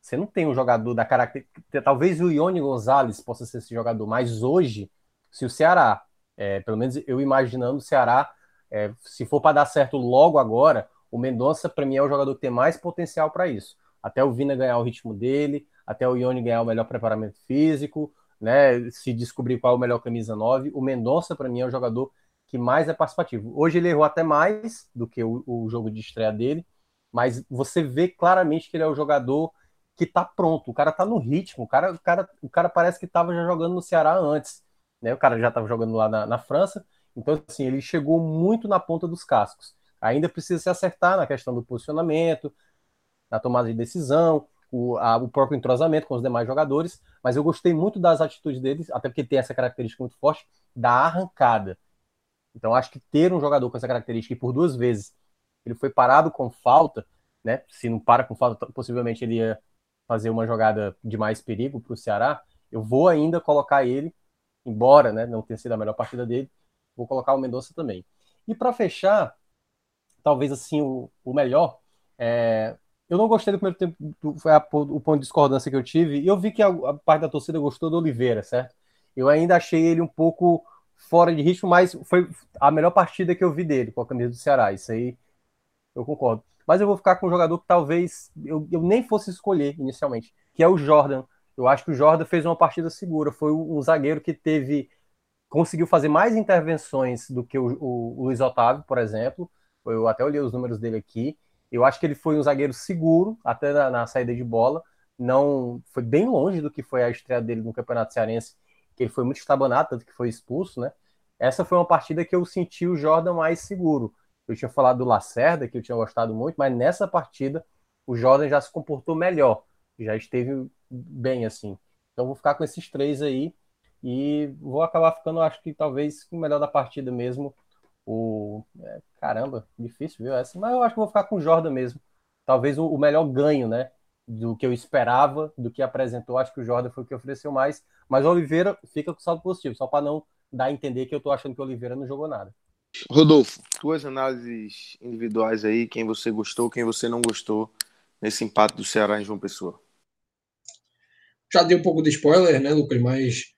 você não tem um jogador da característica, talvez o Ione Gonzalez possa ser esse jogador, mas hoje, se o Ceará É, pelo menos eu imaginando o Ceará, é, se for para dar certo logo agora, o Mendonça, para mim, é o jogador que tem mais potencial para isso. Até o Vina ganhar o ritmo dele, até o Ione ganhar o melhor preparamento físico, né? Se descobrir qual é o melhor camisa 9. O Mendonça, para mim, é o jogador que mais é participativo. Hoje ele errou até mais do que o, o jogo de estreia dele, mas você vê claramente que ele é o jogador que tá pronto, o cara tá no ritmo, o cara, o cara, o cara parece que estava já jogando no Ceará antes, né? O cara já estava jogando lá na, na, França, então assim, ele chegou muito na ponta dos cascos. Ainda precisa se acertar na questão do posicionamento, na tomada de decisão, o, a, o próprio entrosamento com os demais jogadores, mas eu gostei muito das atitudes deles, até porque tem essa característica muito forte da arrancada. Então acho que ter um jogador com essa característica e por duas vezes ele foi parado com falta, né? Se não para com falta, possivelmente ele ia fazer uma jogada de mais perigo para o Ceará. Eu vou ainda colocar ele, embora né, não tenha sido a melhor partida dele, vou colocar o Mendonça também. E para fechar, talvez assim o, o melhor, é, eu não gostei do primeiro tempo, foi a, o ponto de discordância que eu tive, e eu vi que a, a, parte da torcida gostou do Oliveira, certo? Eu ainda achei ele um pouco fora de ritmo, mas foi a melhor partida que eu vi dele com a camisa do Ceará. Isso aí eu concordo. Mas eu vou ficar com um jogador que talvez eu, eu nem fosse escolher inicialmente, que é o Jordan. Eu acho que o Jordan fez uma partida segura. Foi um zagueiro que teve. conseguiu fazer mais intervenções do que o, o, o Luiz Otávio, por exemplo. Eu até olhei os números dele aqui. Eu acho que ele foi um zagueiro seguro, até na, na saída de bola. Não foi bem longe do que foi a estreia dele no Campeonato Cearense, que ele foi muito estabanado, tanto que foi expulso, né? Essa foi uma partida que eu senti o Jordan mais seguro. Eu tinha falado do Lacerda, que eu tinha gostado muito, mas nessa partida o Jordan já se comportou melhor, já esteve bem assim. Então vou ficar com esses três aí e vou acabar ficando, acho que talvez o melhor da partida mesmo. O é, caramba, difícil, viu essa? Mas eu acho que vou ficar com o Jordan mesmo. Talvez o, o melhor ganho, né? Do que eu esperava, do que apresentou. Acho que o Jordan foi o que ofereceu mais. Mas o Oliveira fica com saldo positivo, só para não dar a entender que eu tô achando que o Oliveira não jogou nada. Rodolfo, tuas análises individuais aí, quem você gostou, quem você não gostou nesse empate do Ceará em João Pessoa. Já dei um pouco de spoiler, né, Lucas? Mas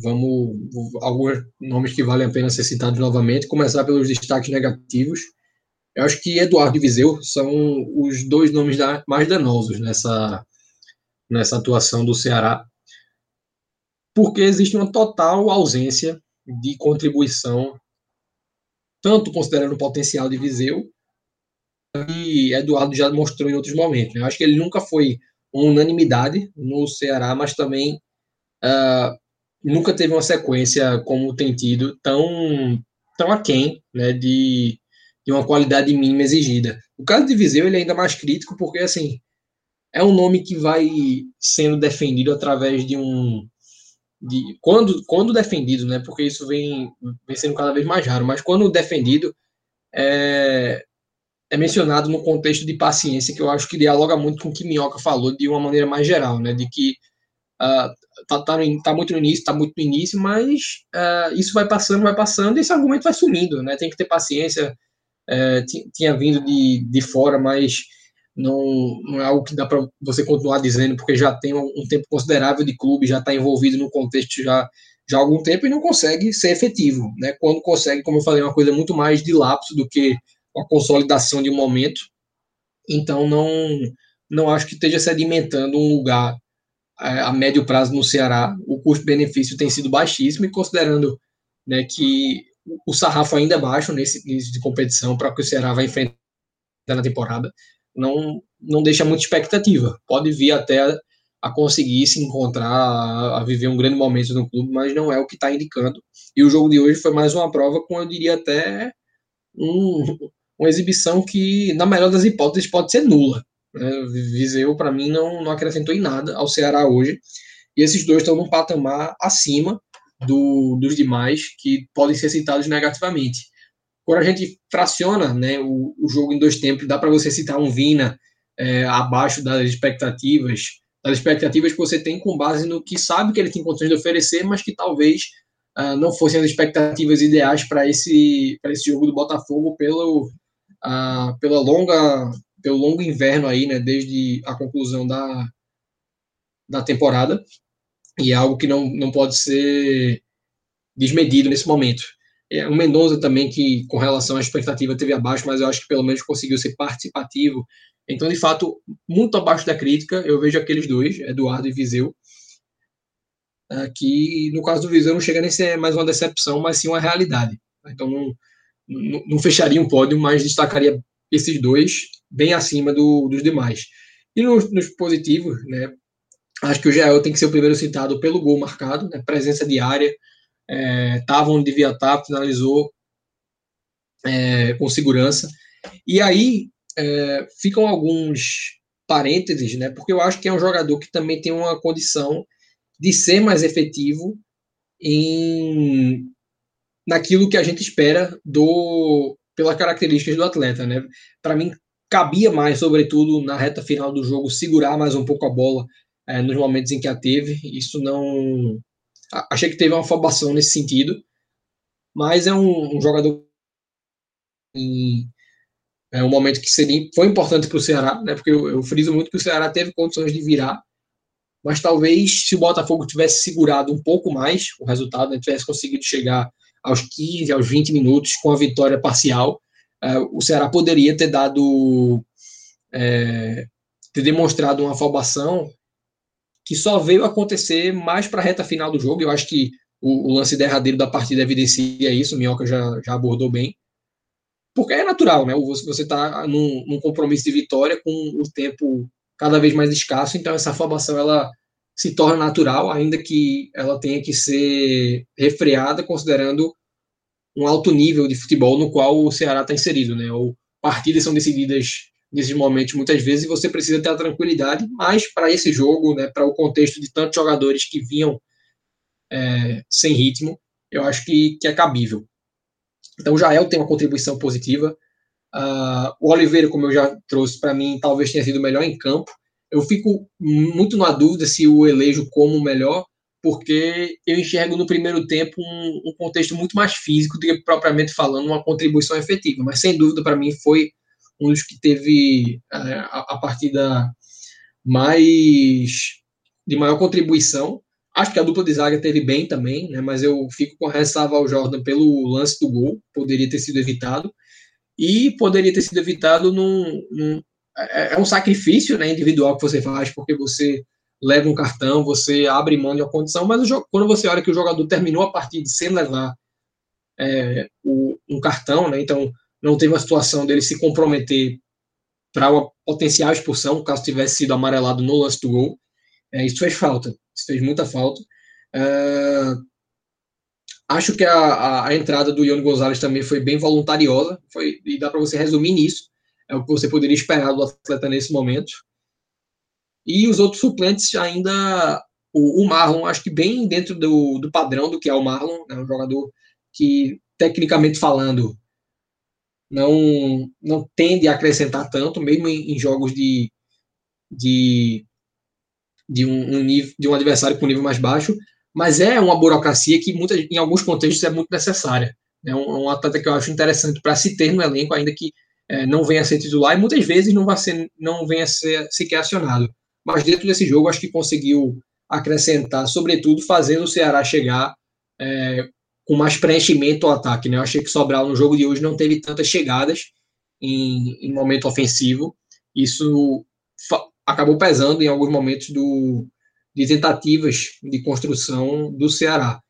vamos. Alguns nomes que valem a pena ser citados novamente. Começar pelos destaques negativos. Eu acho que Eduardo e Viseu são os dois nomes mais danosos nessa, nessa atuação do Ceará. Porque existe uma total ausência de contribuição tanto considerando o potencial de Viseu, e Eduardo já mostrou em outros momentos. Né? Eu acho que ele nunca foi unanimidade no Ceará, mas também uh, nunca teve uma sequência como tem tido tão, tão aquém né, de, de uma qualidade mínima exigida. O caso de Viseu ele é ainda mais crítico porque assim é um nome que vai sendo defendido através de um de quando, quando defendido, né? Porque isso vem, vem sendo cada vez mais raro, mas quando defendido é, é mencionado no contexto de paciência, que eu acho que dialoga muito com o que Minhoca falou de uma maneira mais geral, né? De que uh, tá, tá, tá, muito no início, tá muito no início, mas uh, isso vai passando, vai passando, e esse argumento vai sumindo, né? Tem que ter paciência. É, tinha vindo de, de fora, mas não, não é algo que dá para você continuar dizendo, porque já tem um, um tempo considerável de clube, já está envolvido no contexto já, já há algum tempo e não consegue ser efetivo. Né? Quando consegue, como eu falei, uma coisa muito mais de lapso do que a consolidação de um momento. Então, não, não acho que esteja sedimentando um lugar é, a médio prazo no Ceará. O custo-benefício tem sido baixíssimo e considerando né, que o sarrafo ainda é baixo nesse início de competição para que o Ceará vai enfrentar na temporada não, não deixa muita expectativa. Pode vir até a, conseguir se encontrar, a, a, viver um grande momento no clube, mas não é o que está indicando. E o jogo de hoje foi mais uma prova com, eu diria até, um, uma exibição que, na melhor das hipóteses, pode ser nula. Né? Viseu, para mim, não, não acrescentou em nada ao Ceará hoje. E esses dois estão num patamar acima do, dos demais que podem ser citados negativamente. Quando a gente fraciona né, o, o jogo em dois tempos, dá para você citar um Vina é, abaixo das expectativas, das expectativas que você tem com base no que sabe que ele tem condições de oferecer, mas que talvez uh, não fossem as expectativas ideais para esse, esse jogo do Botafogo pelo, uh, pela longa, pelo longo inverno aí, né, desde a conclusão da, da temporada. E é algo que não, não pode ser desmedido nesse momento. É, o Mendonça também, que com relação à expectativa teve abaixo, mas eu acho que pelo menos conseguiu ser participativo. Então, de fato, muito abaixo da crítica, eu vejo aqueles dois, Eduardo e Viseu, é, que no caso do Viseu não chega nem a ser mais uma decepção, mas sim uma realidade. Então, não, não, não fecharia um pódio, mas destacaria esses dois bem acima do, dos demais. E nos, nos positivos, né, acho que o Jael tem que ser o primeiro citado pelo gol marcado, né, presença diária, estava é, onde devia estar, finalizou é, com segurança. E aí é, ficam alguns parênteses, né? Porque eu acho que é um jogador que também tem uma condição de ser mais efetivo em naquilo que a gente espera do pelas características do atleta, né? Para mim cabia mais, sobretudo na reta final do jogo, segurar mais um pouco a bola é, nos momentos em que a teve. Isso não achei que teve uma afobação nesse sentido, mas é um, um jogador em é um momento que seria, foi importante para o Ceará, né, porque eu, eu friso muito que o Ceará teve condições de virar, mas talvez se o Botafogo tivesse segurado um pouco mais o resultado, né, tivesse conseguido chegar aos 15, aos 20 minutos com a vitória parcial, o Ceará poderia ter dado, é, ter demonstrado uma afobação que só veio acontecer mais para a reta final do jogo. Eu acho que o, o, lance derradeiro da partida evidencia isso, o Minhoca já, já abordou bem. Porque é natural, né? Você está num, num, compromisso de vitória com o tempo cada vez mais escasso, então essa formação ela se torna natural, ainda que ela tenha que ser refreada, considerando um alto nível de futebol no qual o Ceará está inserido, né? Ou partidas são decididas nesses momentos, muitas vezes, você precisa ter a tranquilidade, mas para esse jogo, né, para o contexto de tantos jogadores que vinham é, sem ritmo, eu acho que, que é cabível. Então, o Jael tem uma contribuição positiva. Uh, o Oliveira, como eu já trouxe, para mim, talvez tenha sido melhor em campo. Eu fico muito na dúvida se o elejo como melhor, porque eu enxergo no primeiro tempo um, um contexto muito mais físico do que propriamente falando uma contribuição efetiva. Mas, sem dúvida, para mim, foi um dos que teve é, a, a partida mais de maior contribuição. Acho que a dupla de zaga teve bem também, né, mas eu fico com a ressalva ao Jordan pelo lance do gol, poderia ter sido evitado. E poderia ter sido evitado num. num é, é um sacrifício né, individual que você faz, porque você leva um cartão, você abre mão de uma condição, mas jogo, quando você olha que o jogador terminou a partida sem levar é, o, um cartão, né, então não teve uma situação dele se comprometer para uma potencial expulsão, caso tivesse sido amarelado no lance do gol. É, isso fez falta, isso fez muita falta. É, acho que a, a, entrada do Ione Gonzalez também foi bem voluntariosa, foi, e dá para você resumir nisso. É o que você poderia esperar do atleta nesse momento. E os outros suplentes ainda. O, o Marlon, acho que bem dentro do, do padrão do que é o Marlon, é né, um jogador que, tecnicamente falando, não, não tende a acrescentar tanto, mesmo em, em jogos de, de, de, um, um, nível, de um adversário com nível mais baixo, mas é uma burocracia que muita, em alguns contextos é muito necessária. É um, um atleta que eu acho interessante para se ter no elenco, ainda que é, não venha a ser titular e muitas vezes não, vai ser, não venha a ser sequer acionado. Mas dentro desse jogo, acho que conseguiu acrescentar, sobretudo fazendo o Ceará chegar é, com mais preenchimento ao ataque. Né? Eu achei que Sobral no jogo de hoje não teve tantas chegadas em, em momento ofensivo. Isso acabou pesando em alguns momentos do, de tentativas de construção do Ceará.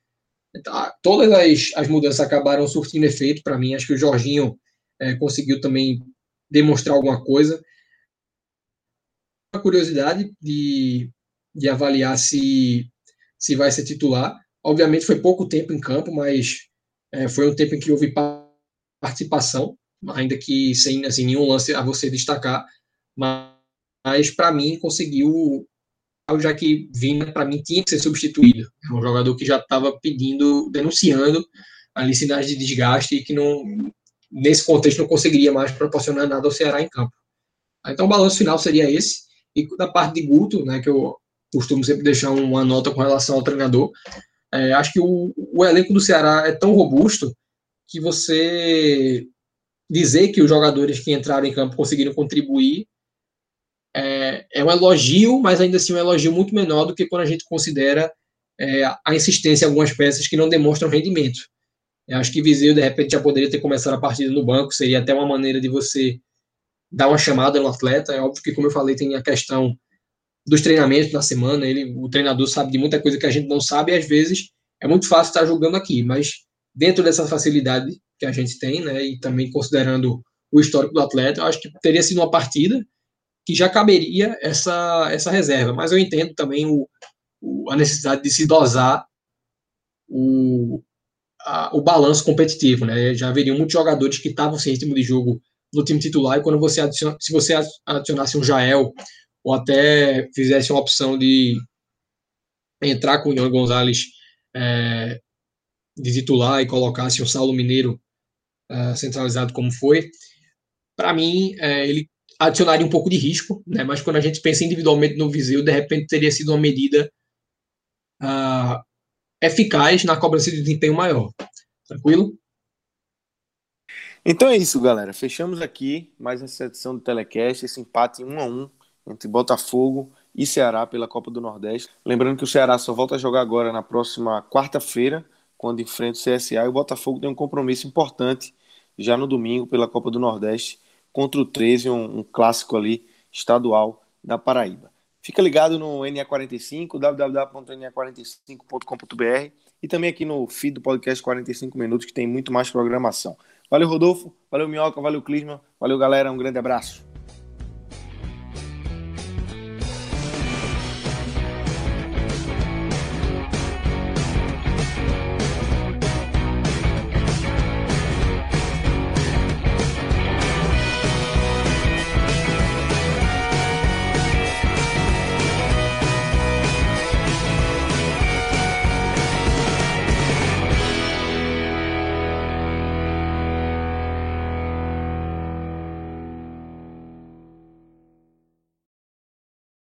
Então, todas as, as mudanças acabaram surtindo efeito para mim. Acho que o Jorginho é, conseguiu também demonstrar alguma coisa. Curiosidade de, de avaliar se, se vai ser titular. Obviamente foi pouco tempo em campo, mas é, foi um tempo em que houve participação, ainda que sem assim, nenhum lance a você destacar. Mas, mas para mim conseguiu, já que Vina para mim tinha que ser substituído. É um jogador que já estava pedindo, denunciando ali sinais de desgaste e que não nesse contexto não conseguiria mais proporcionar nada ao Ceará em campo. Então o balanço final seria esse. E da parte de Guto, né, que eu costumo sempre deixar uma nota com relação ao treinador, é, acho que o, o elenco do Ceará é tão robusto que você dizer que os jogadores que entraram em campo conseguiram contribuir é, é, um elogio, mas ainda assim um elogio muito menor do que quando a gente considera é, a insistência em algumas peças que não demonstram rendimento. Eu acho que Viseu, de repente, já poderia ter começado a partida no banco, seria até uma maneira de você dar uma chamada no atleta. É óbvio que, como eu falei, tem a questão dos treinamentos na semana, ele, o treinador sabe de muita coisa que a gente não sabe, e às vezes é muito fácil estar jogando aqui, mas dentro dessa facilidade que a gente tem, né, e também considerando o histórico do atleta, eu acho que teria sido uma partida que já caberia essa, essa reserva, mas eu entendo também o, o a necessidade de se dosar o, a, o balanço competitivo, né, já haveriam muitos jogadores que estavam sem ritmo de jogo no time titular, e quando você adiciona, se você adicionasse um Jael, ou até fizesse uma opção de entrar com o Ian Gonzalez é, de titular e colocasse o Saulo Mineiro é, centralizado como foi, para mim é, ele adicionaria um pouco de risco, né? mas quando a gente pensa individualmente no Viseu, de repente teria sido uma medida uh, eficaz na cobrança de desempenho maior. Tranquilo? Então é isso, galera. Fechamos aqui mais essa edição do Telecast, esse empate 1 a 1 entre Botafogo e Ceará pela Copa do Nordeste. Lembrando que o Ceará só volta a jogar agora na próxima quarta-feira, quando enfrenta o CSA, e o Botafogo tem um compromisso importante já no domingo pela Copa do Nordeste contra o 13, um, um clássico ali estadual da Paraíba. Fica ligado no NE45, www.ne45.com.br e também aqui no feed do podcast 45 Minutos, que tem muito mais programação. Valeu, Rodolfo. Valeu, Minhoca. Valeu, Clisma. Valeu, galera. Um grande abraço.